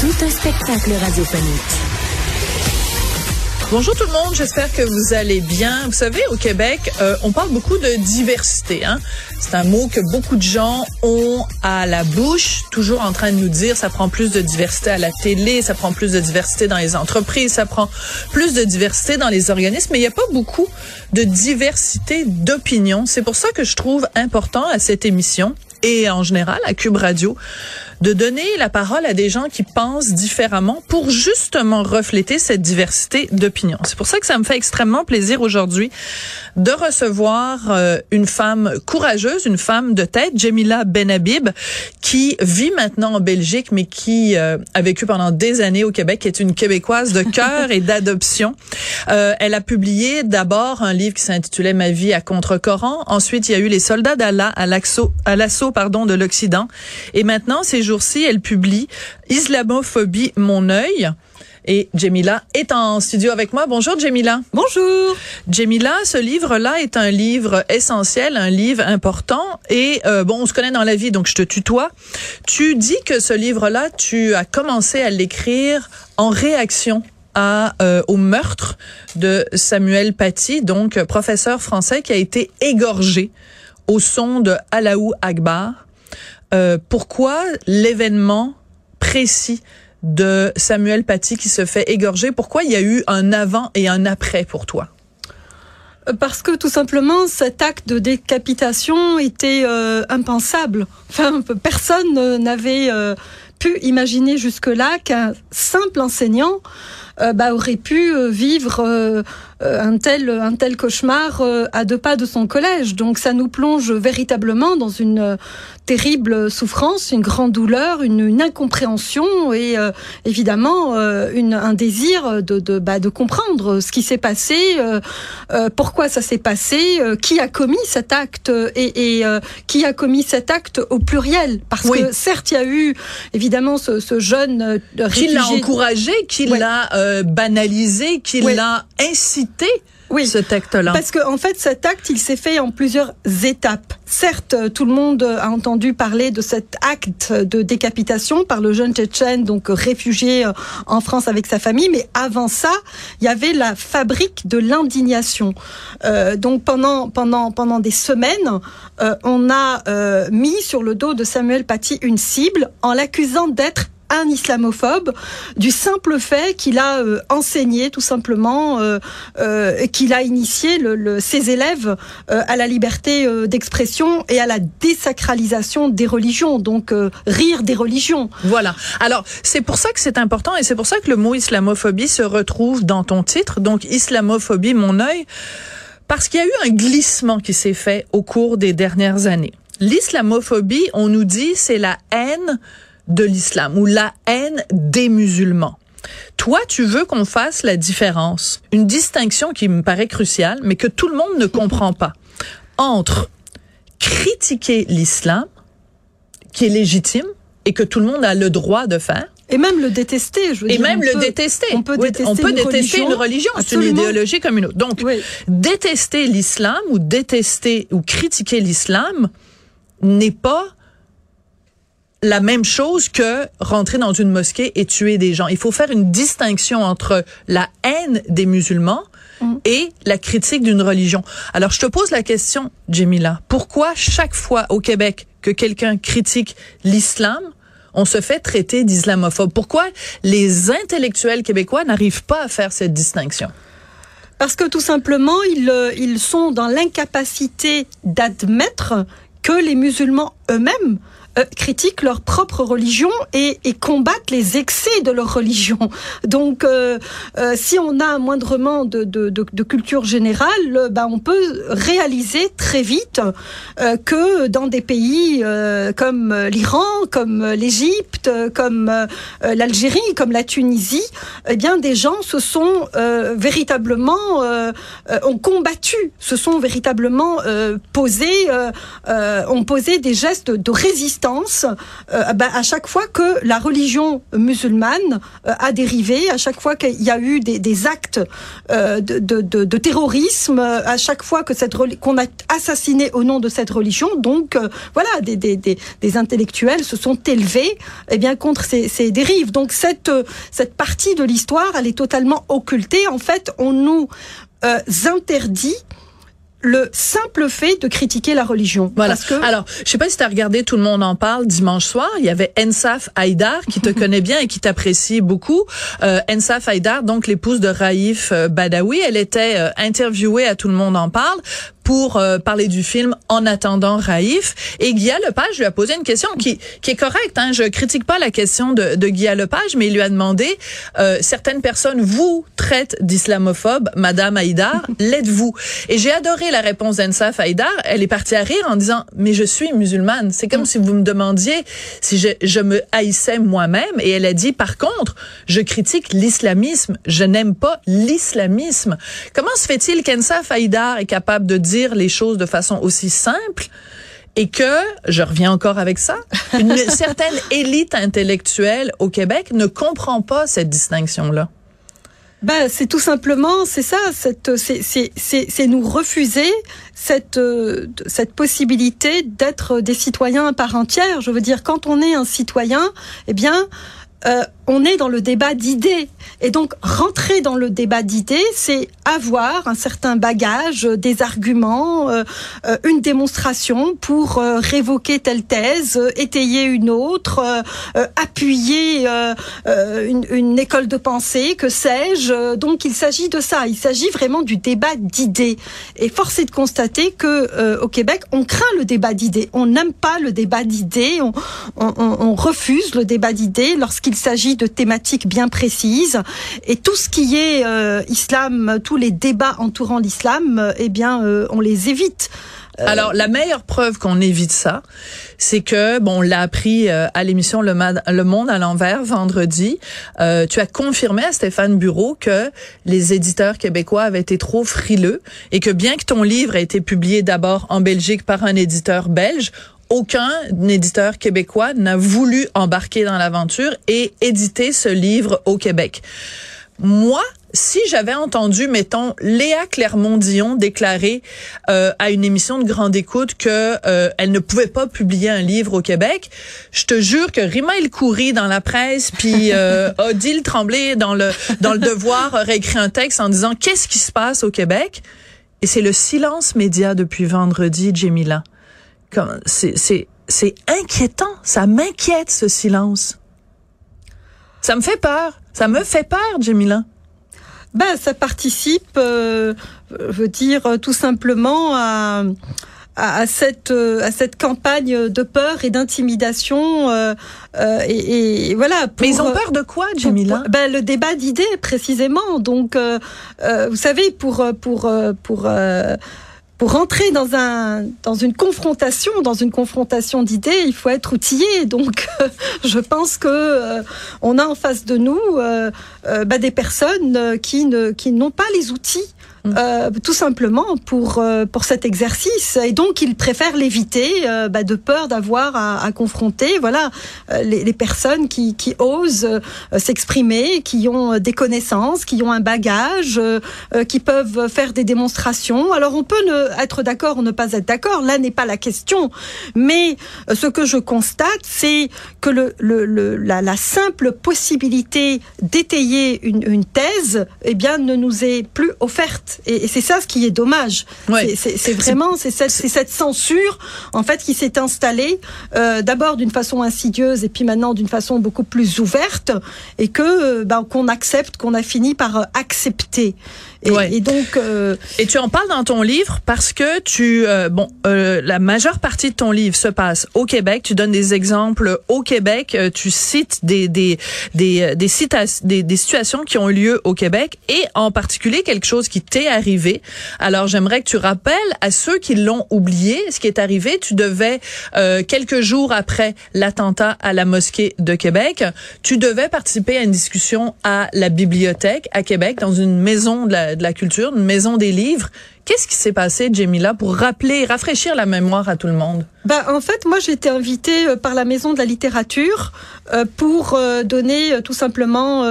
Tout un spectacle radiophonique. Bonjour tout le monde, j'espère que vous allez bien. Vous savez, au Québec, euh, on parle beaucoup de diversité. Hein? C'est un mot que beaucoup de gens ont à la bouche, toujours en train de nous dire ça prend plus de diversité à la télé, ça prend plus de diversité dans les entreprises, ça prend plus de diversité dans les organismes, mais il n'y a pas beaucoup de diversité d'opinion. C'est pour ça que je trouve important à cette émission et en général à Cube Radio de donner la parole à des gens qui pensent différemment pour justement refléter cette diversité d'opinion. C'est pour ça que ça me fait extrêmement plaisir aujourd'hui de recevoir euh, une femme courageuse, une femme de tête, Jamila Benhabib, qui vit maintenant en Belgique, mais qui euh, a vécu pendant des années au Québec, qui est une Québécoise de cœur et d'adoption. Euh, elle a publié d'abord un livre qui s'intitulait Ma vie à contre-coran. Ensuite, il y a eu Les soldats d'Allah à l'assaut, pardon, de l'Occident. Et maintenant, ces jours-ci, elle publie Islamophobie, mon œil. Et Jemila est en studio avec moi. Bonjour Jemila. Bonjour. Jemila, ce livre-là est un livre essentiel, un livre important. Et euh, bon, on se connaît dans la vie, donc je te tutoie. Tu dis que ce livre-là, tu as commencé à l'écrire en réaction à, euh, au meurtre de Samuel Paty, donc professeur français qui a été égorgé au son de Alaou Akbar. Euh, pourquoi l'événement précis de Samuel Paty qui se fait égorger. Pourquoi il y a eu un avant et un après pour toi? Euh, parce que tout simplement cet acte de décapitation était euh, impensable. Enfin, personne n'avait euh, pu imaginer jusque-là qu'un simple enseignant bah, aurait pu vivre un tel un tel cauchemar à deux pas de son collège. Donc ça nous plonge véritablement dans une terrible souffrance, une grande douleur, une, une incompréhension et euh, évidemment euh, une, un désir de, de, bah, de comprendre ce qui s'est passé, euh, euh pourquoi ça s'est passé, qui a commis cet acte et, et qui a commis cet acte au pluriel. Parce que certes, il y a eu évidemment ce, ce jeune réfugié... Qui l'a encouragé, qui l'a banalisé, qui l'a incité oui, ce acte-là. Parce qu'en en fait, cet acte, il s'est fait en plusieurs étapes. Certes, tout le monde a entendu parler de cet acte de décapitation par le jeune Tchétchène, donc réfugié euh, en France avec sa famille, mais avant ça, il y avait la fabrique de l'indignation. Euh, donc pendant pendant pendant des semaines, euh, on a euh, mis sur le dos de Samuel Paty une cible en l'accusant d'être un islamophobe du simple fait qu'il a euh, enseigné tout simplement, euh, euh, qu'il a initié le, le, ses élèves à la liberté d'expression et à la désacralisation des religions, donc rire des religions. Voilà. Alors c'est pour ça que c'est important et c'est pour ça que le mot islamophobie se retrouve dans ton titre, donc islamophobie, mon œil, parce qu'il y a eu un glissement qui s'est fait au cours des dernières années. L'islamophobie, on nous dit, c'est la haine de l'islam ou la haine des musulmans. Toi, tu veux qu'on fasse la différence, une distinction qui me paraît cruciale, mais que tout le monde ne comprend pas, entre critiquer l'islam, qui est légitime et que tout le monde a le droit de faire, et même le détester, je veux et dire. même le peut, détester. On peut oui, détester, on peut une, détester religion. une religion. C'est une idéologie comme une autre. Donc, oui. détester l'islam ou détester ou critiquer l'islam n'est pas la même chose que rentrer dans une mosquée et tuer des gens. Il faut faire une distinction entre la haine des musulmans mm. et la critique d'une religion. Alors, je te pose la question, Jemila. Pourquoi chaque fois au Québec que quelqu'un critique l'islam, on se fait traiter d'islamophobe? Pourquoi les intellectuels québécois n'arrivent pas à faire cette distinction? Parce que tout simplement, ils, euh, ils sont dans l'incapacité d'admettre que les musulmans eux-mêmes euh, critiquent leur propre religion et, et, combattent les excès de leur religion. Donc, euh, euh, si on a un moindrement de, de, de, de culture générale, ben, on peut réaliser très vite que dans des pays comme l'Iran, comme l'Égypte, comme l'Algérie, comme la Tunisie, eh bien, des gens se sont véritablement ont combattu, se sont véritablement posés, ont posé des gestes de résistance euh, bah, à chaque fois que la religion musulmane euh, a dérivé, à chaque fois qu'il y a eu des, des actes euh, de, de, de, terrorisme, à chaque fois que cette qu'on a assassiné au nom de cette religion. Donc voilà, des, des, des, des, intellectuels se sont élevés eh bien contre ces, ces dérives. Donc cette cette partie de l'histoire, elle est totalement occultée. En fait, on nous interdit le simple fait de critiquer la religion. Voilà. Alors, je sais pas si tu as regardé Tout le monde en parle dimanche soir. Il y avait Ensaf Haïdar qui te connaît bien et qui t'apprécie beaucoup. Euh, Ensaf Haïdar, donc l'épouse de Raif euh, Badawi, elle était euh, interviewée à Tout le monde en parle pour euh, parler du film En attendant Raïf. Et Guy Lepage lui a posé une question qui, qui est correcte. Hein. Je critique pas la question de, de Guy Lepage, mais il lui a demandé euh, certaines personnes vous traitent d'islamophobe, Madame Haïdar, l'êtes-vous? Et j'ai adoré la réponse d'Ensaf Haïdar. Elle est partie à rire en disant mais je suis musulmane. C'est comme mm. si vous me demandiez si je, je me haïssais moi-même. Et elle a dit par contre je critique l'islamisme. Je n'aime pas l'islamisme. Comment se fait-il qu'Ensaf Haïdar est capable de dire dire les choses de façon aussi simple et que, je reviens encore avec ça, une certaine élite intellectuelle au Québec ne comprend pas cette distinction-là? Ben, c'est tout simplement, c'est ça, c'est nous refuser cette, cette possibilité d'être des citoyens à part entière. Je veux dire, quand on est un citoyen, eh bien, euh, on est dans le débat d'idées. Et donc, rentrer dans le débat d'idées, c'est avoir un certain bagage, euh, des arguments, euh, une démonstration pour révoquer telle thèse, étayer une autre, appuyer une, école de pensée, que sais-je. Donc, il s'agit de ça. Il s'agit vraiment du débat d'idées. Et force est de constater que au Québec, on craint le débat d'idées. On n'aime pas le débat d'idées. On, on, refuse le débat d'idées lorsqu'il il s'agit de thématiques bien précises. Et tout ce qui est euh, islam, tous les débats entourant l'islam, euh, eh bien, euh, on les évite. Alors, la meilleure preuve qu'on évite ça, c'est que, bon, on l'a appris à l'émission le, le, Monde à l'envers vendredi. tu as confirmé à Stéphane Bureau que les éditeurs québécois avaient été trop frileux et que bien que ton livre ait été publié d'abord en Belgique par un éditeur belge, aucun éditeur québécois n'a voulu embarquer dans l'aventure et éditer ce livre au Québec. Moi, si j'avais entendu, mettons, Léa Clermont-Dion déclarer euh, à une émission de grande écoute que euh, elle ne pouvait pas publier un livre au Québec, je te jure que Rima El Khoury dans la presse, puis euh, Odile Tremblay dans le dans le Devoir aurait écrit un texte en disant qu'est-ce qui se passe au Québec? Et c'est le silence média depuis vendredi, Jemila c'est c'est inquiétant, ça m'inquiète ce silence. Ça me fait peur, ça me fait peur, Jamila. Ben, ça participe, euh, je veux dire, tout simplement à, à, cette euh, à cette campagne de peur et d'intimidation euh, euh et, et, voilà. Mais ils ont peur de quoi, Jamila Ben le débat d'idées précisément. Donc, euh, vous savez, pour pour pour pour rentrer dans un dans une confrontation, dans une confrontation d'idées, il faut être outillé. Donc, je pense que euh, on a en face de nous euh, euh, bah, des personnes qui ne qui n'ont pas les outils Mm. euh, tout simplement pour euh, pour cet exercice. Et donc, ils préfèrent l'éviter euh, bah, de peur d'avoir à, à, confronter, voilà, euh, les, les, personnes qui, qui osent s'exprimer, qui ont des connaissances, qui ont un bagage, qui peuvent faire des démonstrations. Alors, on peut ne, être d'accord ou ne pas être d'accord. Là n'est pas la question. Mais ce que je constate, c'est que le, le, le la, la, simple possibilité d'étayer une, une thèse, eh bien, ne nous est plus offerte Et, c'est ça ce qui est dommage. C'est vraiment c'est cette, cette, censure en fait qui s'est installée euh, d'abord d'une façon insidieuse et puis maintenant d'une façon beaucoup plus ouverte et que bah, qu'on accepte, qu'on a fini par accepter. Et, donc, euh, et tu en parles dans ton livre parce que tu, euh, bon, euh, la majeure partie de ton livre se passe au Québec. Tu donnes des exemples au Québec. tu cites des des des des, des, des situations qui ont eu lieu au Québec et en particulier quelque chose qui t'est arrivé. Alors, j'aimerais que tu rappelles à ceux qui l'ont oublié ce qui est arrivé. Tu devais quelques jours après l'attentat à la mosquée de Québec, tu devais participer à une discussion à la bibliothèque à Québec dans une maison de la de la culture, une maison des livres. Qu'est-ce qui s'est passé, Jamila, pour rappeler, rafraîchir la mémoire à tout le monde? Ben, en fait, moi, j'ai été invitée euh, par la Maison de la littérature euh, pour euh, donner tout simplement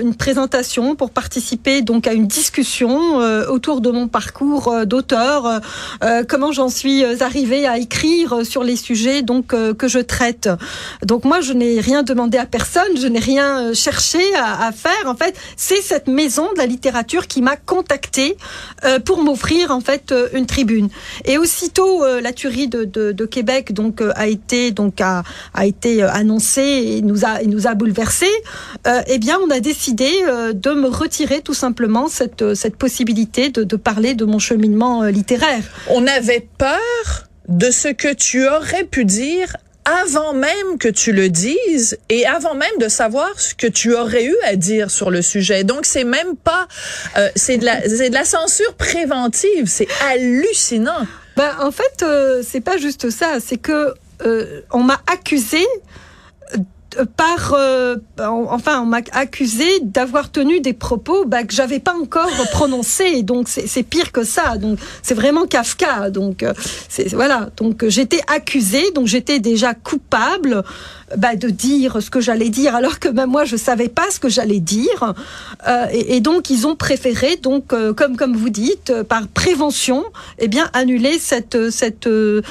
une présentation, pour participer donc à une discussion autour de mon parcours d'auteur, comment j'en suis arrivée à écrire sur les sujets donc que je traite. Donc moi, je n'ai rien demandé à personne, je n'ai rien cherché à, à, faire. En fait, c'est cette Maison de la littérature qui m'a contactée pour m'offrir en fait une tribune. Et aussitôt la tuerie de, Québec donc euh, a été donc a, a été euh, annoncé et nous a et nous a bouleversé, euh, eh bien on a décidé de me retirer tout simplement cette cette possibilité de parler de mon cheminement littéraire. On avait peur de ce que tu aurais pu dire avant même que tu le dises et avant même de savoir ce que tu aurais eu à dire sur le sujet. Donc c'est même pas c'est de la c'est de la censure préventive, c'est hallucinant. Ben, en fait, euh, c'est pas juste ça. C'est que euh, on m'a accusé euh, par enfin on m'a accusé d'avoir tenu des propos bah, que j'avais pas encore prononcés. Donc c'est pire que ça. Donc c'est vraiment Kafka. Donc c'est voilà. Donc j'étais accusée. Donc j'étais déjà coupable bah, de dire ce que j'allais dire, alors que même moi je savais pas ce que j'allais dire. Euh, et, donc ils ont préféré, donc euh, comme comme vous dites, euh, par prévention, eh bien annuler cette cette euh,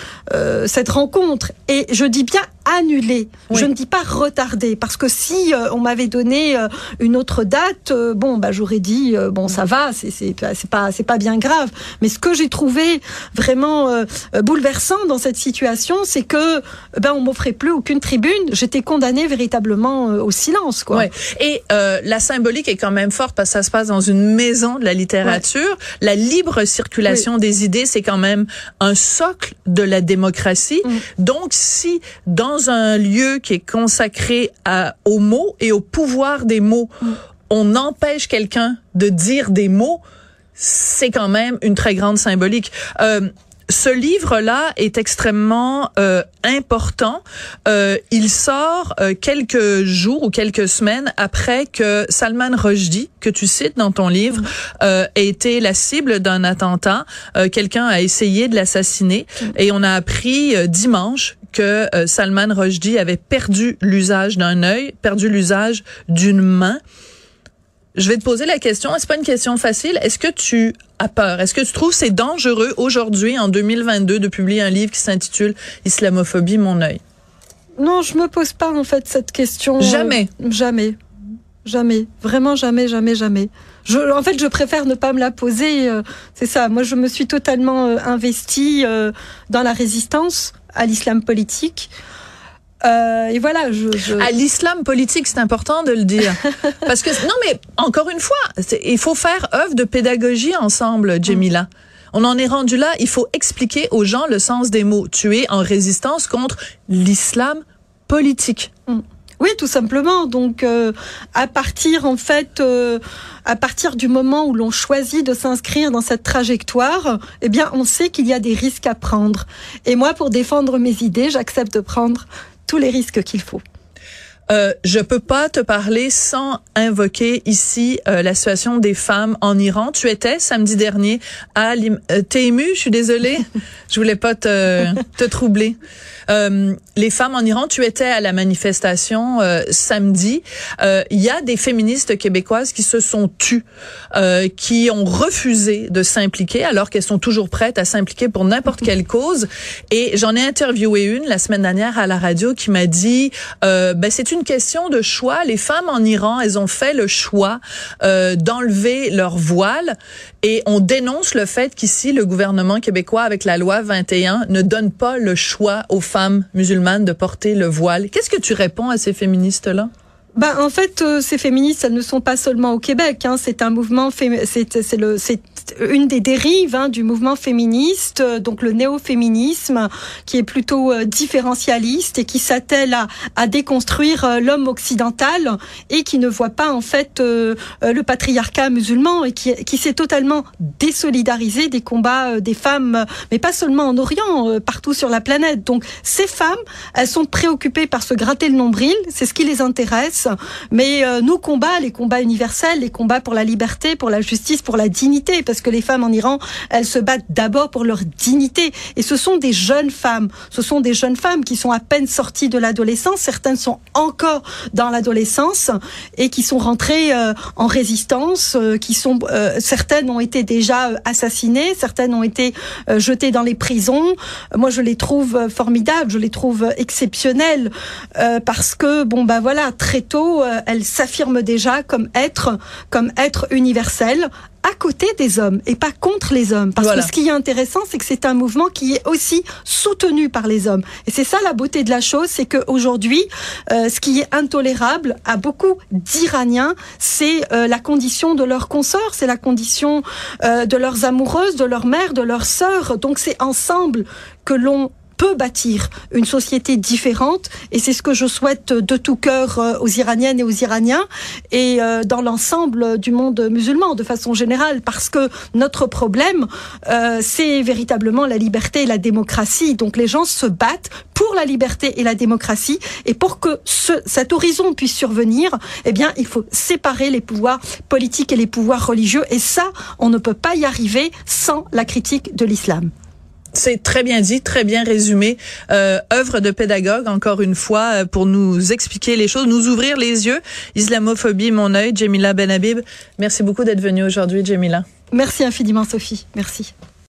cette rencontre. Et je dis bien annuler. Je ne dis pas retarder parce que si on m'avait donné une autre date, bon bah j'aurais dit bon ça va, c'est pas c'est pas bien grave. Mais ce que j'ai trouvé vraiment bouleversant dans cette situation, c'est que ben on m'offrait plus aucune tribune j'étais condamnée véritablement euh, au silence. Quoi. Ouais. Et euh, la symbolique est quand même forte parce que ça se passe dans une maison de la littérature. La libre circulation des idées, c'est quand même un socle de la démocratie. Mm. Donc, si dans un lieu qui est consacré à, aux mots et au pouvoir des mots, mm. on empêche quelqu'un de dire des mots, c'est quand même une très grande symbolique. Euh, ce livre-là est extrêmement euh, important. Euh, il sort euh, quelques jours ou quelques semaines après que Salman Rushdie, que tu cites dans ton livre, euh, a été la cible d'un attentat. Quelqu'un a essayé de l'assassiner et on a appris dimanche que Salman Rushdie avait perdu l'usage d'un œil, perdu l'usage d'une main. Je vais te poser la question, c'est pas une question facile. Est-ce que tu as peur? Est-ce que tu trouves c'est dangereux aujourd'hui, en 2022, de publier un livre qui s'intitule Islamophobie, mon œil? Non, je me pose pas, en fait, cette question. Jamais. jamais. Jamais. Vraiment jamais, jamais, jamais. Je, en fait, je préfère ne pas me la poser. Euh, c'est ça. Moi, je me suis totalement euh, investie euh, dans la résistance à l'islam politique. Et voilà, je, je... à l'islam politique, c'est important de le dire, parce que non, mais encore une fois, il faut faire œuvre de pédagogie ensemble, Jamila. On en est rendu là. Il faut expliquer aux gens le sens des mots. Tu es en résistance contre l'islam politique. Mm. Oui, tout simplement. Donc, euh, à partir en fait, euh, à partir du moment où l'on choisit de s'inscrire dans cette trajectoire, eh bien, on sait qu'il y a des risques à prendre. Et moi, pour défendre mes idées, j'accepte de prendre tous les risques qu'il faut. Euh, je peux pas te parler sans invoquer ici euh, la situation des femmes en Iran. Tu étais samedi dernier à euh, t'es ému, je suis désolée. je voulais pas te, te troubler. Euh, les femmes en Iran, tu étais à la manifestation euh, samedi. Euh, il y a des féministes québécoises qui se sont tues, qui ont refusé de s'impliquer alors qu'elles sont toujours prêtes à s'impliquer pour n'importe quelle cause. Et j'en ai interviewé une la semaine dernière à la radio qui m'a dit, ben c'est une question de choix. Les femmes en Iran, elles ont fait le choix euh, d'enlever leur voile et on dénonce le fait qu'ici, le gouvernement québécois, avec la loi 21, ne donne pas le choix aux femmes musulmanes de porter le voile. Qu'est-ce que tu réponds à ces féministes-là? Ben, en fait, euh, ces féministes, elles ne sont pas seulement au Québec. Hein, c'est un mouvement, c'est le, c'est une des dérives hein, du mouvement féministe, euh, donc le néo-féminisme, qui est plutôt euh, différentialiste et qui s'attelle à, à, déconstruire l'homme occidental et qui ne voit pas en fait le patriarcat musulman et qui, qui s'est totalement désolidarisé des combats des femmes, mais pas seulement en Orient, partout sur la planète. Donc ces femmes, elles sont préoccupées par se gratter le nombril, c'est ce qui les intéresse mais euh, nos combats, les combats universels, les combats pour la liberté, pour la justice, pour la dignité, parce que les femmes en Iran, elles se battent d'abord pour leur dignité. Et ce sont des jeunes femmes, ce sont des jeunes femmes qui sont à peine sorties de l'adolescence, certaines sont encore dans l'adolescence et qui sont rentrées euh, en résistance, euh, qui sont certaines ont été déjà assassinées, certaines ont été jetées dans les prisons. Moi, je les trouve formidables, je les trouve exceptionnelles parce que bon bah voilà très tôt euh, elle s'affirme déjà comme être, comme être universel à côté des hommes et pas contre les hommes. Parce que ce qui est intéressant, c'est que c'est un mouvement qui est aussi soutenu par les hommes. Et c'est ça la beauté de la chose, c'est qu'aujourd'hui, euh, ce qui est intolérable à beaucoup d'Iraniens, c'est euh, la condition de leurs consorts, c'est la condition de leurs amoureuses, de leurs mères, de leurs sœurs. Donc c'est ensemble que l'on peut bâtir une société différente. Et c'est ce que je souhaite de tout cœur euh, aux Iraniennes et aux Iraniens et euh, dans l'ensemble du monde musulman de façon générale parce que notre problème euh, c'est véritablement la liberté et la démocratie. Donc les gens se battent pour la liberté et la démocratie. Et pour que ce, cet horizon puisse survenir eh bien il faut séparer les pouvoirs politiques et les pouvoirs religieux. Et ça on ne peut pas y arriver sans la critique de l'islam. C'est très bien dit, très bien résumé. Euh, œuvre de pédagogue, encore une fois, euh, pour nous expliquer les choses, nous ouvrir les yeux. Islamophobie, mon œil. Jamila Benhabib, merci beaucoup d'être venue aujourd'hui, Jamila. Merci infiniment, Sophie. Merci.